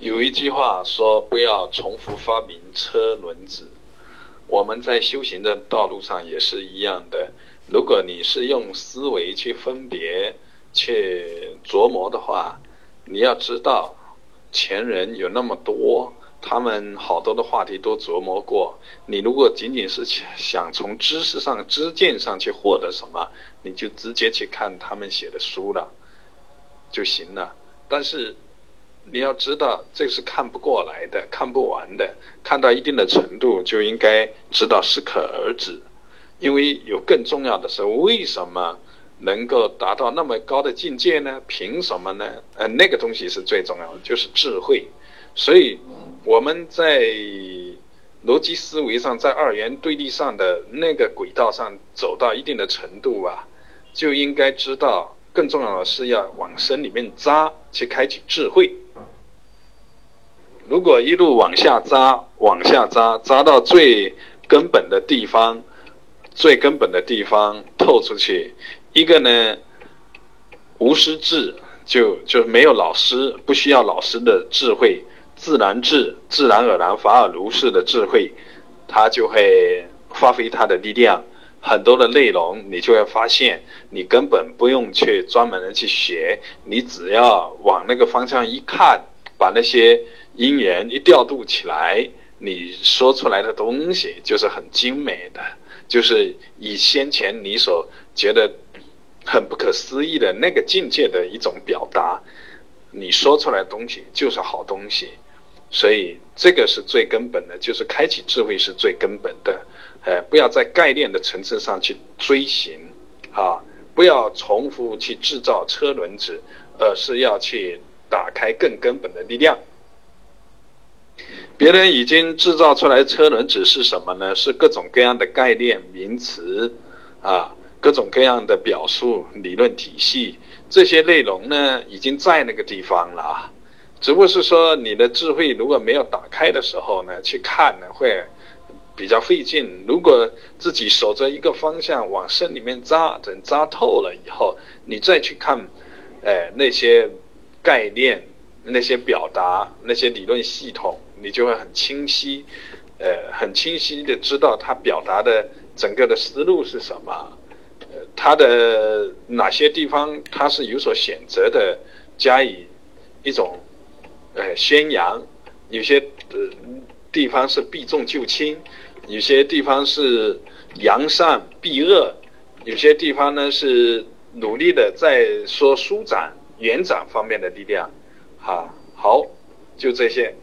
有一句话说：“不要重复发明车轮子。”我们在修行的道路上也是一样的。如果你是用思维去分别、去琢磨的话，你要知道，前人有那么多，他们好多的话题都琢磨过。你如果仅仅是想从知识上、知见上去获得什么，你就直接去看他们写的书了就行了。但是，你要知道，这是看不过来的，看不完的。看到一定的程度，就应该知道适可而止。因为有更重要的是，为什么能够达到那么高的境界呢？凭什么呢？呃，那个东西是最重要的，就是智慧。所以我们在逻辑思维上，在二元对立上的那个轨道上走到一定的程度啊，就应该知道，更重要的是要往深里面扎，去开启智慧。如果一路往下扎，往下扎，扎到最根本的地方，最根本的地方透出去，一个呢，无师智，就就没有老师，不需要老师的智慧，自然智，自然而然，法尔如是的智慧，他就会发挥他的力量。很多的内容，你就会发现，你根本不用去专门的去学，你只要往那个方向一看，把那些。因缘一调度起来，你说出来的东西就是很精美的，就是以先前你所觉得很不可思议的那个境界的一种表达，你说出来的东西就是好东西。所以这个是最根本的，就是开启智慧是最根本的。呃，不要在概念的层次上去追寻，啊，不要重复去制造车轮子，而是要去打开更根本的力量。别人已经制造出来车轮子是什么呢？是各种各样的概念名词，啊，各种各样的表述理论体系，这些内容呢已经在那个地方了啊，只不过是说你的智慧如果没有打开的时候呢，去看呢会比较费劲。如果自己守着一个方向往深里面扎，等扎透了以后，你再去看，哎，那些概念、那些表达、那些理论系统。你就会很清晰，呃，很清晰的知道他表达的整个的思路是什么，呃，他的哪些地方他是有所选择的，加以一种呃宣扬，有些呃地方是避重就轻，有些地方是扬善避恶，有些地方呢是努力的在说舒展延展方面的力量，哈，好，就这些。